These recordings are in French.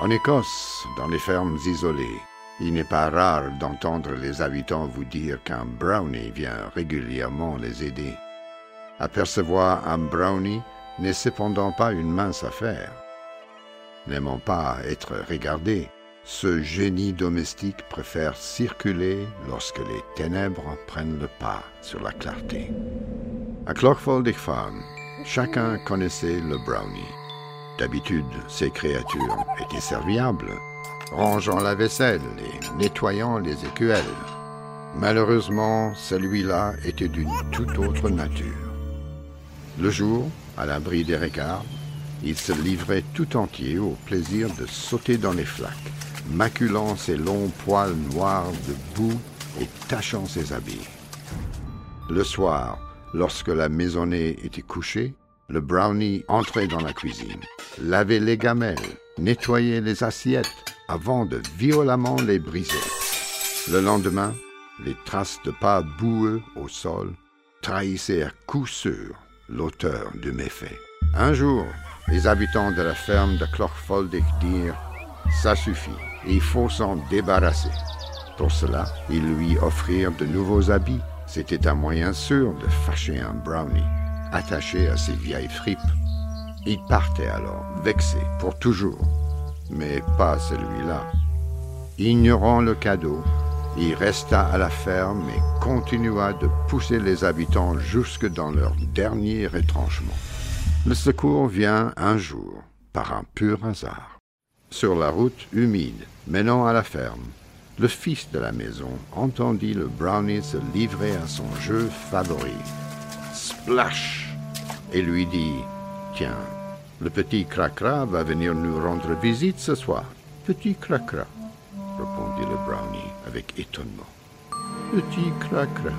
En Écosse, dans les fermes isolées, il n'est pas rare d'entendre les habitants vous dire qu'un brownie vient régulièrement les aider. Apercevoir un brownie n'est cependant pas une mince affaire. N'aimant pas être regardé, ce génie domestique préfère circuler lorsque les ténèbres prennent le pas sur la clarté. À Clockfold Farm, chacun connaissait le brownie. D'habitude, ces créatures étaient serviables, rangeant la vaisselle et nettoyant les écuelles. Malheureusement, celui-là était d'une toute autre nature. Le jour, à l'abri des regards, il se livrait tout entier au plaisir de sauter dans les flaques, maculant ses longs poils noirs de boue et tachant ses habits. Le soir, lorsque la maisonnée était couchée, le brownie entrait dans la cuisine, lavait les gamelles, nettoyait les assiettes avant de violemment les briser. Le lendemain, les traces de pas boueux au sol trahissaient à coup sûr l'auteur du méfait. Un jour, les habitants de la ferme de Clochfoldic dirent Ça suffit, il faut s'en débarrasser. Pour cela, ils lui offrirent de nouveaux habits. C'était un moyen sûr de fâcher un brownie, attaché à ses vieilles fripes. Il partait alors, vexé, pour toujours. Mais pas celui-là. Ignorant le cadeau, il resta à la ferme et continua de pousser les habitants jusque dans leur dernier retranchement. Le secours vient un jour, par un pur hasard. Sur la route humide menant à la ferme, le fils de la maison entendit le brownie se livrer à son jeu favori, Splash, et lui dit Tiens, le petit Cracra va venir nous rendre visite ce soir. Petit Cracra, répondit le brownie avec étonnement. Petit cracra,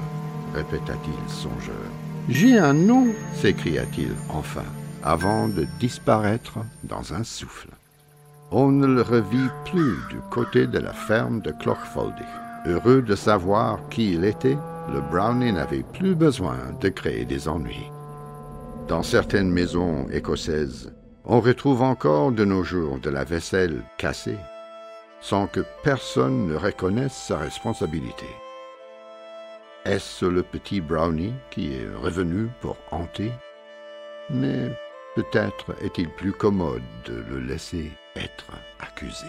répéta-t-il songeur. J'ai un nom, s'écria-t-il enfin, avant de disparaître dans un souffle. On ne le revit plus du côté de la ferme de Clochfoldig. Heureux de savoir qui il était, le brownie n'avait plus besoin de créer des ennuis. Dans certaines maisons écossaises, on retrouve encore de nos jours de la vaisselle cassée, sans que personne ne reconnaisse sa responsabilité. Est-ce le petit Brownie qui est revenu pour hanter? Mais peut-être est-il plus commode de le laisser être accusé.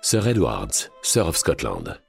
Sir Edwards, Sir of Scotland.